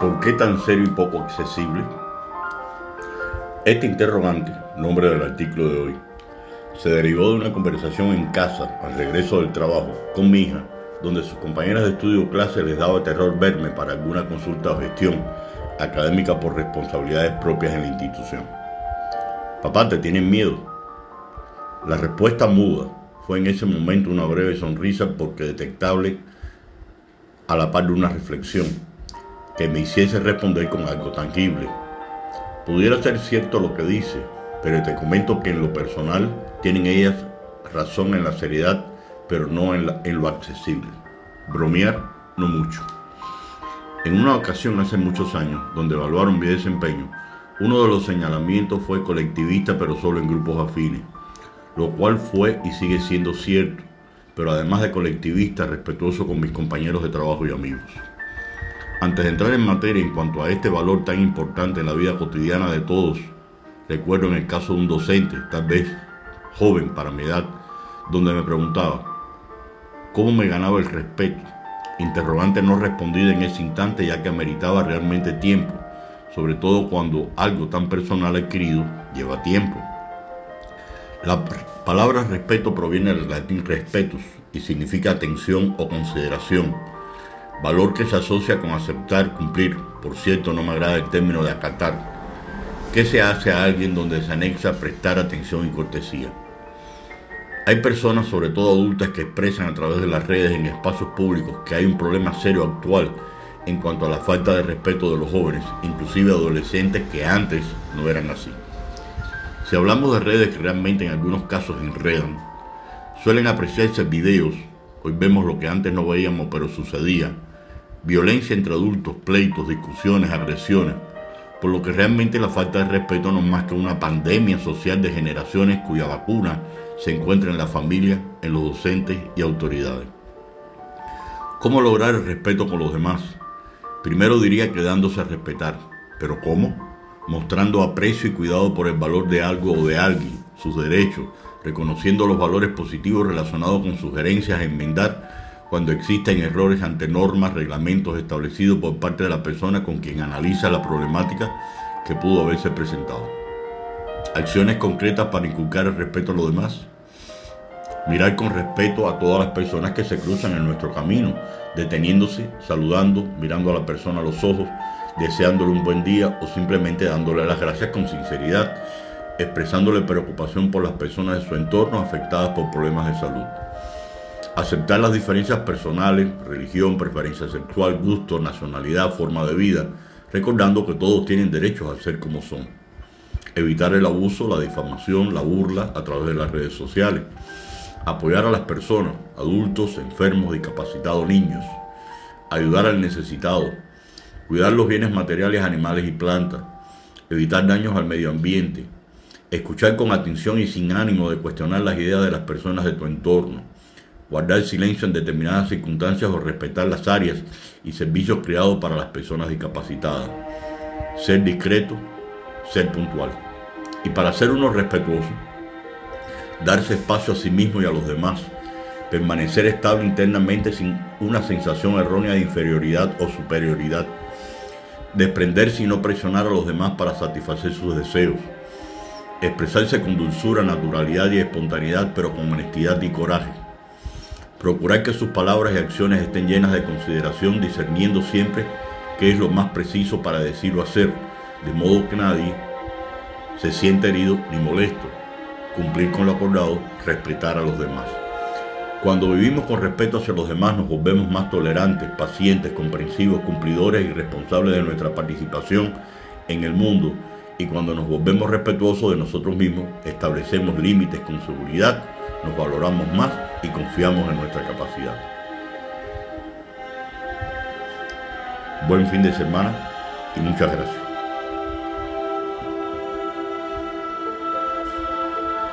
¿Por qué tan serio y poco accesible? Este interrogante, nombre del artículo de hoy, se derivó de una conversación en casa al regreso del trabajo con mi hija, donde sus compañeras de estudio o clase les daba terror verme para alguna consulta o gestión académica por responsabilidades propias en la institución. Papá, ¿te tienen miedo? La respuesta muda fue en ese momento una breve sonrisa porque detectable a la par de una reflexión que me hiciese responder con algo tangible. Pudiera ser cierto lo que dice, pero te comento que en lo personal tienen ellas razón en la seriedad, pero no en, lo accesible. Bromear, no mucho. En una ocasión hace muchos años, donde evaluaron mi desempeño, uno de los señalamientos fue colectivista, pero solo en grupos afines, lo cual fue y sigue siendo cierto, pero además de colectivista, respetuoso con mis compañeros de trabajo y amigos. Antes de entrar en materia en cuanto a este valor tan importante en la vida cotidiana de todos, recuerdo en el caso de un docente, tal vez joven para mi edad, donde me preguntaba, ¿cómo me ganaba el respeto? Interrogante no respondida en ese instante ya que ameritaba realmente tiempo, sobre todo cuando algo tan personal adquirido lleva tiempo. La palabra respeto proviene del latín respetus y significa atención o consideración valor que se asocia con aceptar, cumplir. Por cierto, no me agrada el término de acatar. ¿Qué se hace a alguien donde se anexa prestar atención y cortesía? Hay personas, sobre todo adultas, que expresan a través de las redes en espacios públicos que hay un problema serio actual en cuanto a la falta de respeto de los jóvenes, inclusive adolescentes que antes no eran así. Si hablamos de redes que realmente en algunos casos enredan, suelen apreciarse videos, hoy vemos lo que antes no veíamos pero sucedía, violencia entre adultos, pleitos, discusiones, agresiones, por lo que realmente la falta de respeto no es más que una pandemia social de generaciones cuya vacuna se encuentra en la familia, en los docentes y autoridades. ¿Cómo lograr el respeto con los demás? Primero diría que dándose a respetar, pero ¿cómo? Mostrando aprecio y cuidado por el valor de algo o de alguien, sus derechos, reconociendo los valores positivos relacionados con sugerencias a enmendar cuando existen errores ante normas, reglamentos establecidos por parte de la persona con quien analiza la problemática que pudo haberse presentado. Acciones concretas para inculcar el respeto a los demás. Mirar con respeto a todas las personas que se cruzan en nuestro camino, deteniéndose, saludando, mirando a la persona a los ojos, deseándole un buen día o simplemente dándole las gracias con sinceridad, expresándole preocupación por las personas de su entorno afectadas por problemas de salud. Aceptar las diferencias personales, religión, preferencia sexual, gusto, nacionalidad, forma de vida, recordando que todos tienen derechos a ser como son. Evitar el abuso, la difamación, la burla a través de las redes sociales. Apoyar a las personas, adultos, enfermos, discapacitados, niños. Ayudar al necesitado. Cuidar los bienes materiales, animales y plantas. Evitar daños al medio ambiente. Escuchar con atención y sin ánimo de cuestionar las ideas de las personas de tu entorno guardar silencio en determinadas circunstancias o respetar las áreas y servicios creados para las personas discapacitadas. Ser discreto, ser puntual. Y para ser uno respetuoso, darse espacio a sí mismo y a los demás, permanecer estable internamente sin una sensación errónea de inferioridad o superioridad, desprenderse y no presionar a los demás para satisfacer sus deseos, expresarse con dulzura, naturalidad y espontaneidad, pero con honestidad y coraje Procurar que sus palabras y acciones estén llenas de consideración, discerniendo siempre qué es lo más preciso para decir o hacer, de modo que nadie se sienta herido ni molesto. Cumplir con lo acordado, respetar a los demás. Cuando vivimos con respeto hacia los demás nos volvemos más tolerantes, pacientes, comprensivos, cumplidores y responsables de nuestra participación en el mundo. Y cuando nos volvemos respetuosos de nosotros mismos, establecemos límites con seguridad nos valoramos más y confiamos en nuestra capacidad. Buen fin de semana y muchas gracias.